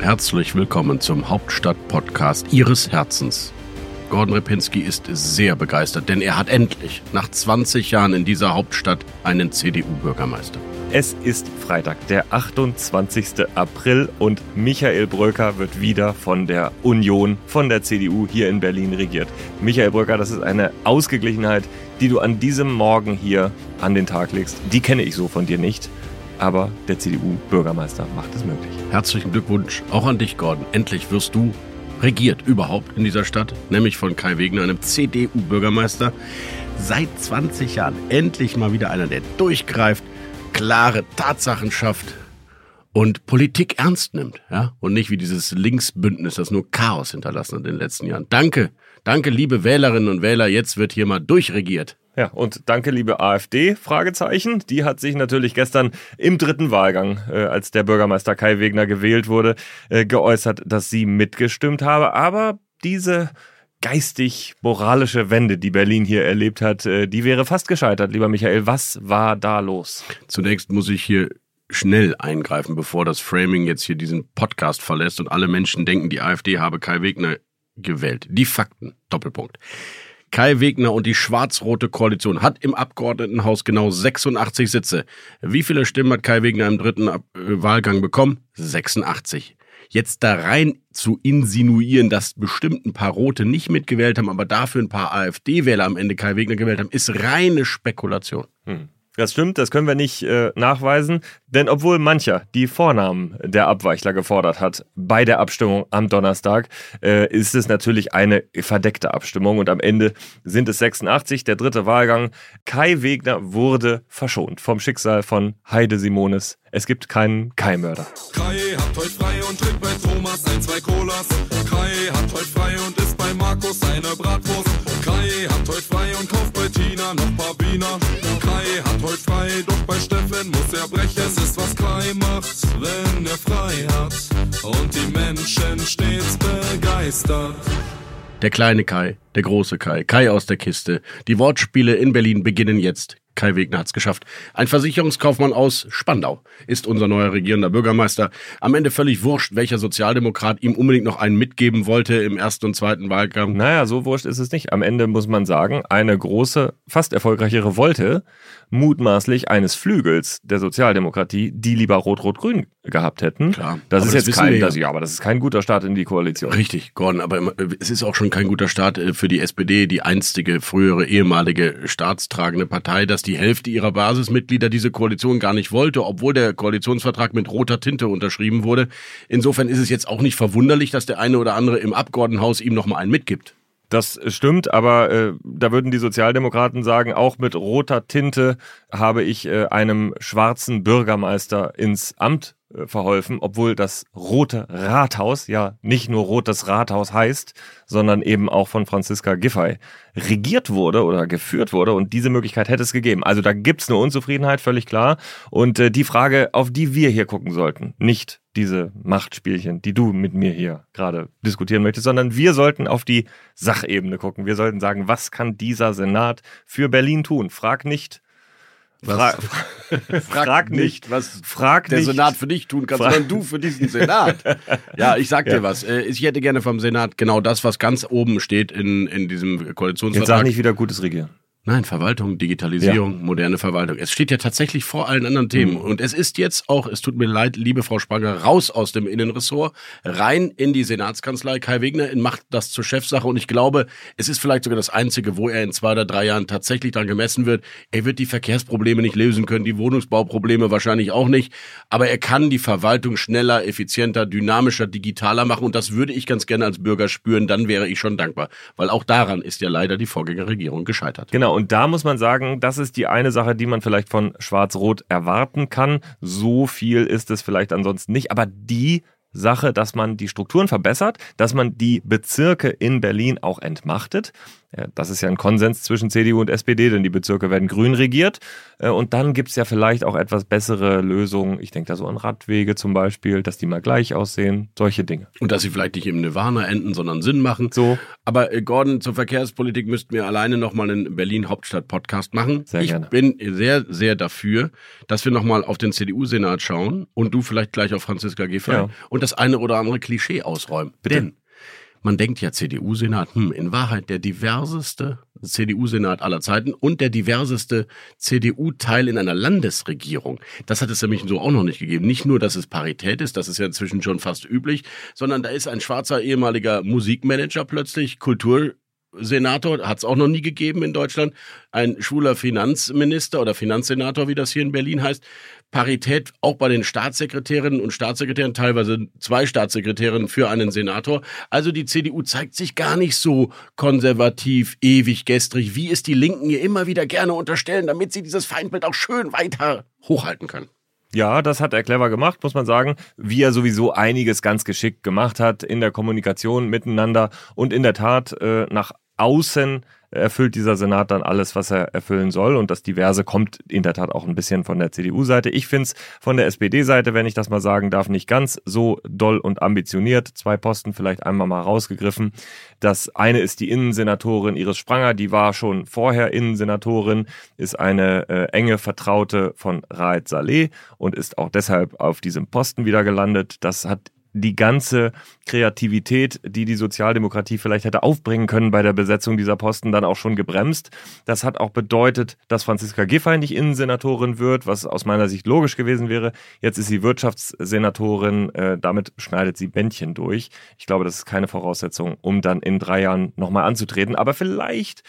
Herzlich willkommen zum Hauptstadt-Podcast Ihres Herzens. Gordon Ripinski ist sehr begeistert, denn er hat endlich nach 20 Jahren in dieser Hauptstadt einen CDU-Bürgermeister. Es ist Freitag, der 28. April und Michael Bröker wird wieder von der Union, von der CDU hier in Berlin regiert. Michael Bröker, das ist eine Ausgeglichenheit, die du an diesem Morgen hier an den Tag legst. Die kenne ich so von dir nicht aber der CDU-Bürgermeister macht es möglich. Herzlichen Glückwunsch auch an dich, Gordon. Endlich wirst du regiert überhaupt in dieser Stadt, nämlich von Kai Wegner, einem CDU-Bürgermeister. Seit 20 Jahren endlich mal wieder einer, der durchgreift, klare Tatsachen schafft und Politik ernst nimmt, ja, und nicht wie dieses Linksbündnis, das nur Chaos hinterlassen hat in den letzten Jahren. Danke, danke, liebe Wählerinnen und Wähler, jetzt wird hier mal durchregiert. Ja, und danke, liebe AfD, Fragezeichen. Die hat sich natürlich gestern im dritten Wahlgang, äh, als der Bürgermeister Kai Wegner gewählt wurde, äh, geäußert, dass sie mitgestimmt habe. Aber diese geistig-moralische Wende, die Berlin hier erlebt hat, äh, die wäre fast gescheitert, lieber Michael. Was war da los? Zunächst muss ich hier schnell eingreifen, bevor das Framing jetzt hier diesen Podcast verlässt und alle Menschen denken, die AfD habe Kai Wegner gewählt. Die Fakten. Doppelpunkt. Kai Wegner und die schwarz-rote Koalition hat im Abgeordnetenhaus genau 86 Sitze. Wie viele Stimmen hat Kai Wegner im dritten äh, Wahlgang bekommen? 86. Jetzt da rein zu insinuieren, dass bestimmt ein paar Rote nicht mitgewählt haben, aber dafür ein paar AfD-Wähler am Ende Kai Wegner gewählt haben, ist reine Spekulation. Hm. Das stimmt, das können wir nicht äh, nachweisen, denn obwohl mancher die Vornamen der Abweichler gefordert hat bei der Abstimmung am Donnerstag, äh, ist es natürlich eine verdeckte Abstimmung und am Ende sind es 86, der dritte Wahlgang. Kai Wegner wurde verschont vom Schicksal von Heide Simones. Es gibt keinen Kai-Mörder. Kai hat heute frei und trinkt bei Thomas ein, zwei Colas. Kai hat heute frei und isst bei Markus eine Bratwurst. Kai hat heute bei Tina noch paar Wiener. Kai hat heute frei, doch bei Steffen muss er brechen. Es ist was Kai macht, wenn er frei hat. Und die Menschen stets begeistert. Der kleine Kai, der große Kai, Kai aus der Kiste. Die Wortspiele in Berlin beginnen jetzt. Kai Wegner hat's geschafft. Ein Versicherungskaufmann aus Spandau ist unser neuer regierender Bürgermeister. Am Ende völlig wurscht, welcher Sozialdemokrat ihm unbedingt noch einen mitgeben wollte im ersten und zweiten Wahlkampf. Naja, so wurscht ist es nicht. Am Ende muss man sagen, eine große, fast erfolgreiche Revolte, mutmaßlich eines Flügels der Sozialdemokratie, die lieber Rot-Rot-Grün gehabt hätten. Klar. Das Aber ist das jetzt kein, das, ja, aber das ist kein guter Start in die Koalition. Richtig, Gordon, aber es ist auch schon kein guter Start äh, für die SPD, die einstige, frühere, ehemalige staatstragende Partei, dass die Hälfte ihrer Basismitglieder diese Koalition gar nicht wollte, obwohl der Koalitionsvertrag mit roter Tinte unterschrieben wurde. Insofern ist es jetzt auch nicht verwunderlich, dass der eine oder andere im Abgeordnetenhaus ihm noch mal einen mitgibt. Das stimmt, aber äh, da würden die Sozialdemokraten sagen, auch mit roter Tinte habe ich äh, einem schwarzen Bürgermeister ins Amt verholfen, obwohl das Rote Rathaus ja nicht nur Rotes Rathaus heißt, sondern eben auch von Franziska Giffey regiert wurde oder geführt wurde und diese Möglichkeit hätte es gegeben. Also da gibt's eine Unzufriedenheit, völlig klar. Und äh, die Frage, auf die wir hier gucken sollten, nicht diese Machtspielchen, die du mit mir hier gerade diskutieren möchtest, sondern wir sollten auf die Sachebene gucken. Wir sollten sagen, was kann dieser Senat für Berlin tun? Frag nicht, Was? Fra frag nicht, was frag der nicht. Senat für dich tun kann, Frag- sondern du für diesen Senat. Ja, ich sag dir Ja. was. Äh, Ich hätte gerne vom Senat genau das, was ganz oben steht in, in diesem Jetzt Koalitionsvertrag. sag nicht wieder gutes Regieren. Nein, Verwaltung, Digitalisierung, moderne Verwaltung. Es steht ja tatsächlich vor allen anderen Themen. Mhm. Und es ist jetzt auch, es tut mir leid, liebe Frau Spranger, raus aus dem Innenressort, rein in die Senatskanzlei. Kai Wegner macht das zur Chefsache. Und ich glaube, es ist vielleicht sogar das Einzige, wo er in zwei oder drei Jahren tatsächlich dran gemessen wird. Er wird die Verkehrsprobleme nicht lösen können, die Wohnungsbauprobleme wahrscheinlich auch nicht. Aber er kann die Verwaltung schneller, effizienter, dynamischer, digitaler machen. Und das würde ich ganz gerne als Bürger spüren. Dann wäre ich schon dankbar. Weil auch daran ist ja leider die Vorgängerregierung gescheitert. Genau, und da muss man sagen, das ist die eine Sache, die man vielleicht von Schwarz-Rot erwarten kann. So viel ist es vielleicht ansonsten nicht, aber die Sache, dass man die Strukturen verbessert, dass man die Bezirke in Berlin auch entmachtet. Das ist ja ein Konsens zwischen CDU und SPD, denn die Bezirke werden grün regiert. Äh, und dann gibt es ja vielleicht auch etwas bessere Lösungen. Ich denke da so an Radwege zum Beispiel, dass die mal gleich aussehen, solche Dinge. Und dass sie vielleicht nicht im Nirvana enden, sondern Sinn machen. So. Aber äh, Gordon, zur Verkehrspolitik müssten wir alleine nochmal einen Berlin-Hauptstadt-Podcast machen. Sehr ich gerne. bin sehr, sehr dafür, dass wir nochmal auf den CDU-Senat schauen und du vielleicht gleich auf Franziska Giffey Ja. und das eine oder andere Klischee ausräumen. Bitte. Denn man denkt ja CDU-Senat, hm, in Wahrheit der diverseste CDU-Senat aller Zeiten und der diverseste CDU-Teil in einer Landesregierung. Das hat es nämlich so auch noch nicht gegeben. Nicht nur, dass es Parität ist, das ist ja inzwischen schon fast üblich, sondern da ist ein schwarzer ehemaliger Musikmanager plötzlich, Kultur Senator, hat es auch noch nie gegeben in Deutschland, ein schwuler Finanzminister oder Finanzsenator, wie das hier in Berlin heißt. Parität auch bei den Staatssekretärinnen und Staatssekretären, teilweise zwei Staatssekretärinnen für einen Senator. Also die CDU zeigt sich gar nicht so konservativ, ewig gestrig, wie es die Linken ihr immer wieder gerne unterstellen, damit sie dieses Feindbild auch schön weiter hochhalten können. Ja, das hat er clever gemacht, muss man sagen. Wie er sowieso einiges ganz geschickt gemacht hat in der Kommunikation miteinander. Und in der Tat, äh, nach außen erfüllt dieser Senat dann alles, was er erfüllen soll. Und das Diverse kommt in der Tat auch ein bisschen von der CDU-Seite. Ich finde es von der SPD-Seite, wenn ich das mal sagen darf, nicht ganz so doll und ambitioniert. Zwei Posten vielleicht einmal mal rausgegriffen. Das eine ist die Innensenatorin Iris Spranger, die war schon vorher Innensenatorin, ist eine äh, enge Vertraute von Raed Saleh und ist auch deshalb auf diesem Posten wieder gelandet. Das hat die ganze Kreativität, die die Sozialdemokratie vielleicht hätte aufbringen können bei der Besetzung dieser Posten, dann auch schon gebremst. Das hat auch bedeutet, dass Franziska Giffey nicht Innensenatorin wird, was aus meiner Sicht logisch gewesen wäre. Jetzt ist sie Wirtschaftssenatorin, äh, damit schneidet sie Bändchen durch. Ich glaube, das ist keine Voraussetzung, um dann in drei Jahren nochmal anzutreten. Aber vielleicht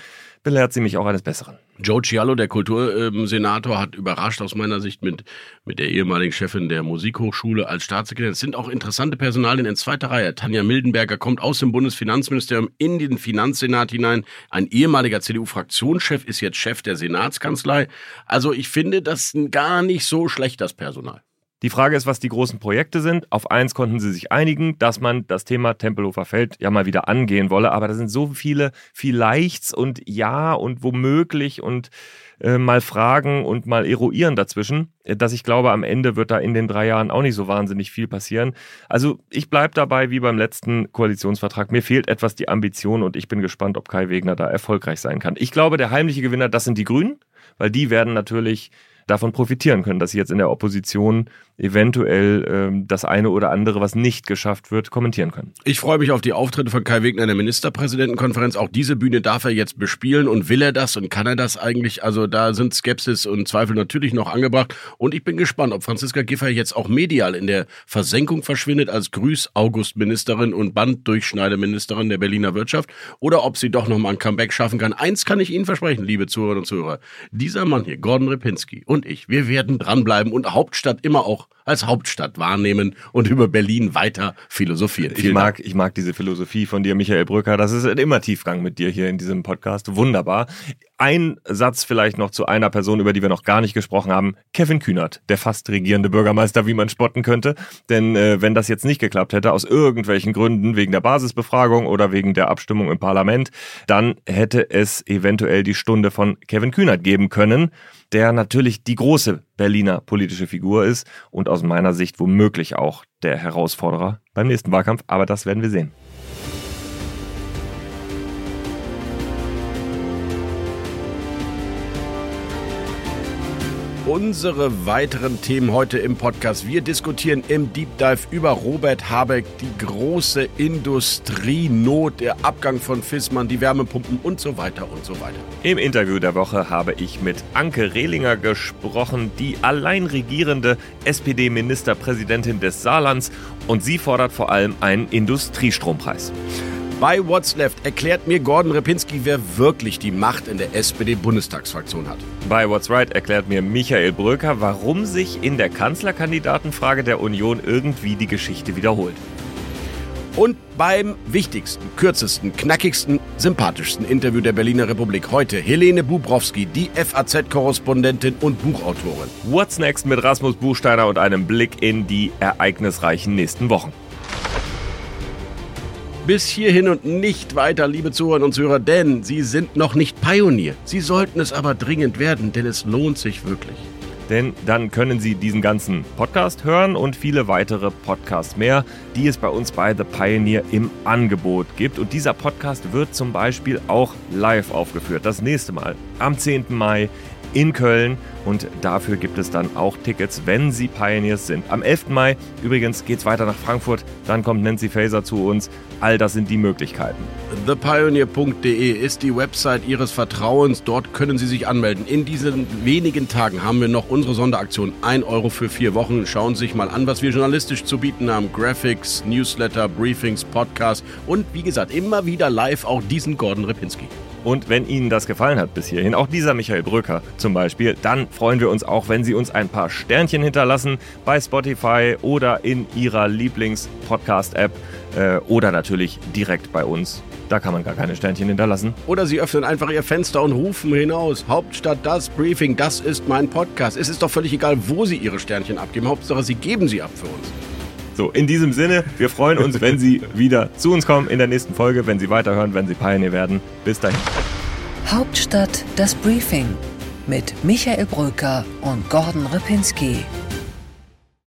belehrt sie mich auch eines Besseren. Joe Cialo, der Kultursenator, hat überrascht aus meiner Sicht mit, mit der ehemaligen Chefin der Musikhochschule als Staatssekretärin. Es sind auch interessante Personalien in zweiter Reihe. Tanja Mildenberger kommt aus dem Bundesfinanzministerium in den Finanzsenat hinein. Ein ehemaliger CDU-Fraktionschef ist jetzt Chef der Senatskanzlei. Also ich finde das gar nicht so schlecht, das Personal. Die Frage ist, was die großen Projekte sind. Auf eins konnten sie sich einigen, dass man das Thema Tempelhofer Feld ja mal wieder angehen wolle. Aber da sind so viele Vielleichts und Ja und womöglich und äh, mal fragen und mal eruieren dazwischen, dass ich glaube, am Ende wird da in den drei Jahren auch nicht so wahnsinnig viel passieren. Also ich bleibe dabei wie beim letzten Koalitionsvertrag. Mir fehlt etwas die Ambition und ich bin gespannt, ob Kai Wegner da erfolgreich sein kann. Ich glaube, der heimliche Gewinner, das sind die Grünen, weil die werden natürlich davon profitieren können, dass sie jetzt in der Opposition eventuell ähm, das eine oder andere, was nicht geschafft wird, kommentieren können. Ich freue mich auf die Auftritte von Kai Wegner in der Ministerpräsidentenkonferenz. Auch diese Bühne darf er jetzt bespielen und will er das und kann er das eigentlich? Also da sind Skepsis und Zweifel natürlich noch angebracht. Und ich bin gespannt, ob Franziska Giffey jetzt auch medial in der Versenkung verschwindet als Grüß-August-Ministerin und Banddurchschneideministerin der Berliner Wirtschaft oder ob sie doch nochmal ein Comeback schaffen kann. Eins kann ich Ihnen versprechen, liebe Zuhörerinnen und Zuhörer. Dieser Mann hier, Gordon Repinski und ich, wir werden dranbleiben und Hauptstadt immer auch als Hauptstadt wahrnehmen und über Berlin weiter philosophieren. Ich mag, ich mag diese Philosophie von dir, Michael Brücker. Das ist immer Tiefgang mit dir hier in diesem Podcast. Wunderbar. Ein Satz vielleicht noch zu einer Person, über die wir noch gar nicht gesprochen haben. Kevin Kühnert, der fast regierende Bürgermeister, wie man spotten könnte. Denn äh, wenn das jetzt nicht geklappt hätte, aus irgendwelchen Gründen, wegen der Basisbefragung oder wegen der Abstimmung im Parlament, dann hätte es eventuell die Stunde von Kevin Kühnert geben können, der natürlich die große Berliner politische Figur ist und aus meiner Sicht womöglich auch der Herausforderer beim nächsten Wahlkampf. Aber das werden wir sehen. Unsere weiteren Themen heute im Podcast. Wir diskutieren im Deep Dive über Robert Habeck, die große Industrienot, der Abgang von Fissmann, die Wärmepumpen und so weiter und so weiter. Im Interview der Woche habe ich mit Anke Rehlinger gesprochen, die allein regierende SPD-Ministerpräsidentin des Saarlands und sie fordert vor allem einen Industriestrompreis. Bei What's Left erklärt mir Gordon Repinski, wer wirklich die Macht in der SPD-Bundestagsfraktion hat. Bei What's Right erklärt mir Michael Bröker, warum sich in der Kanzlerkandidatenfrage der Union irgendwie die Geschichte wiederholt. Und beim wichtigsten, kürzesten, knackigsten, sympathischsten Interview der Berliner Republik heute Helene Bubrowski, die FAZ-Korrespondentin und Buchautorin. What's Next mit Rasmus Buchsteiner und einem Blick in die ereignisreichen nächsten Wochen. Bis hierhin und nicht weiter, liebe Zuhörer und Zuhörer, denn Sie sind noch nicht Pionier. Sie sollten es aber dringend werden, denn es lohnt sich wirklich denn dann können Sie diesen ganzen Podcast hören und viele weitere Podcasts mehr, die es bei uns bei The Pioneer im Angebot gibt. Und dieser Podcast wird zum Beispiel auch live aufgeführt. Das nächste Mal am 10. Mai in Köln und dafür gibt es dann auch Tickets, wenn Sie Pioneers sind. Am 11. Mai übrigens geht es weiter nach Frankfurt, dann kommt Nancy Faser zu uns. All das sind die Möglichkeiten. ThePioneer.de ist die Website Ihres Vertrauens. Dort können Sie sich anmelden. In diesen wenigen Tagen haben wir noch unsere Sonderaktion 1 Euro für vier Wochen. Schauen Sie sich mal an, was wir journalistisch zu bieten haben. Graphics, Newsletter, Briefings, Podcasts und wie gesagt, immer wieder live auch diesen Gordon Ripinski. Und wenn Ihnen das gefallen hat bis hierhin, auch dieser Michael Bröker zum Beispiel, dann freuen wir uns auch, wenn Sie uns ein paar Sternchen hinterlassen bei Spotify oder in Ihrer Lieblings-Podcast-App äh, oder natürlich direkt bei uns. Da kann man gar keine Sternchen hinterlassen. Oder Sie öffnen einfach Ihr Fenster und rufen hinaus. Hauptstadt das Briefing, das ist mein Podcast. Es ist doch völlig egal, wo Sie Ihre Sternchen abgeben. Hauptsache, Sie geben sie ab für uns. So, in diesem Sinne, wir freuen uns, wenn Sie wieder zu uns kommen in der nächsten Folge, wenn Sie weiterhören, wenn Sie Pioneer werden. Bis dahin. Hauptstadt das Briefing mit Michael Bröker und Gordon Ripinski.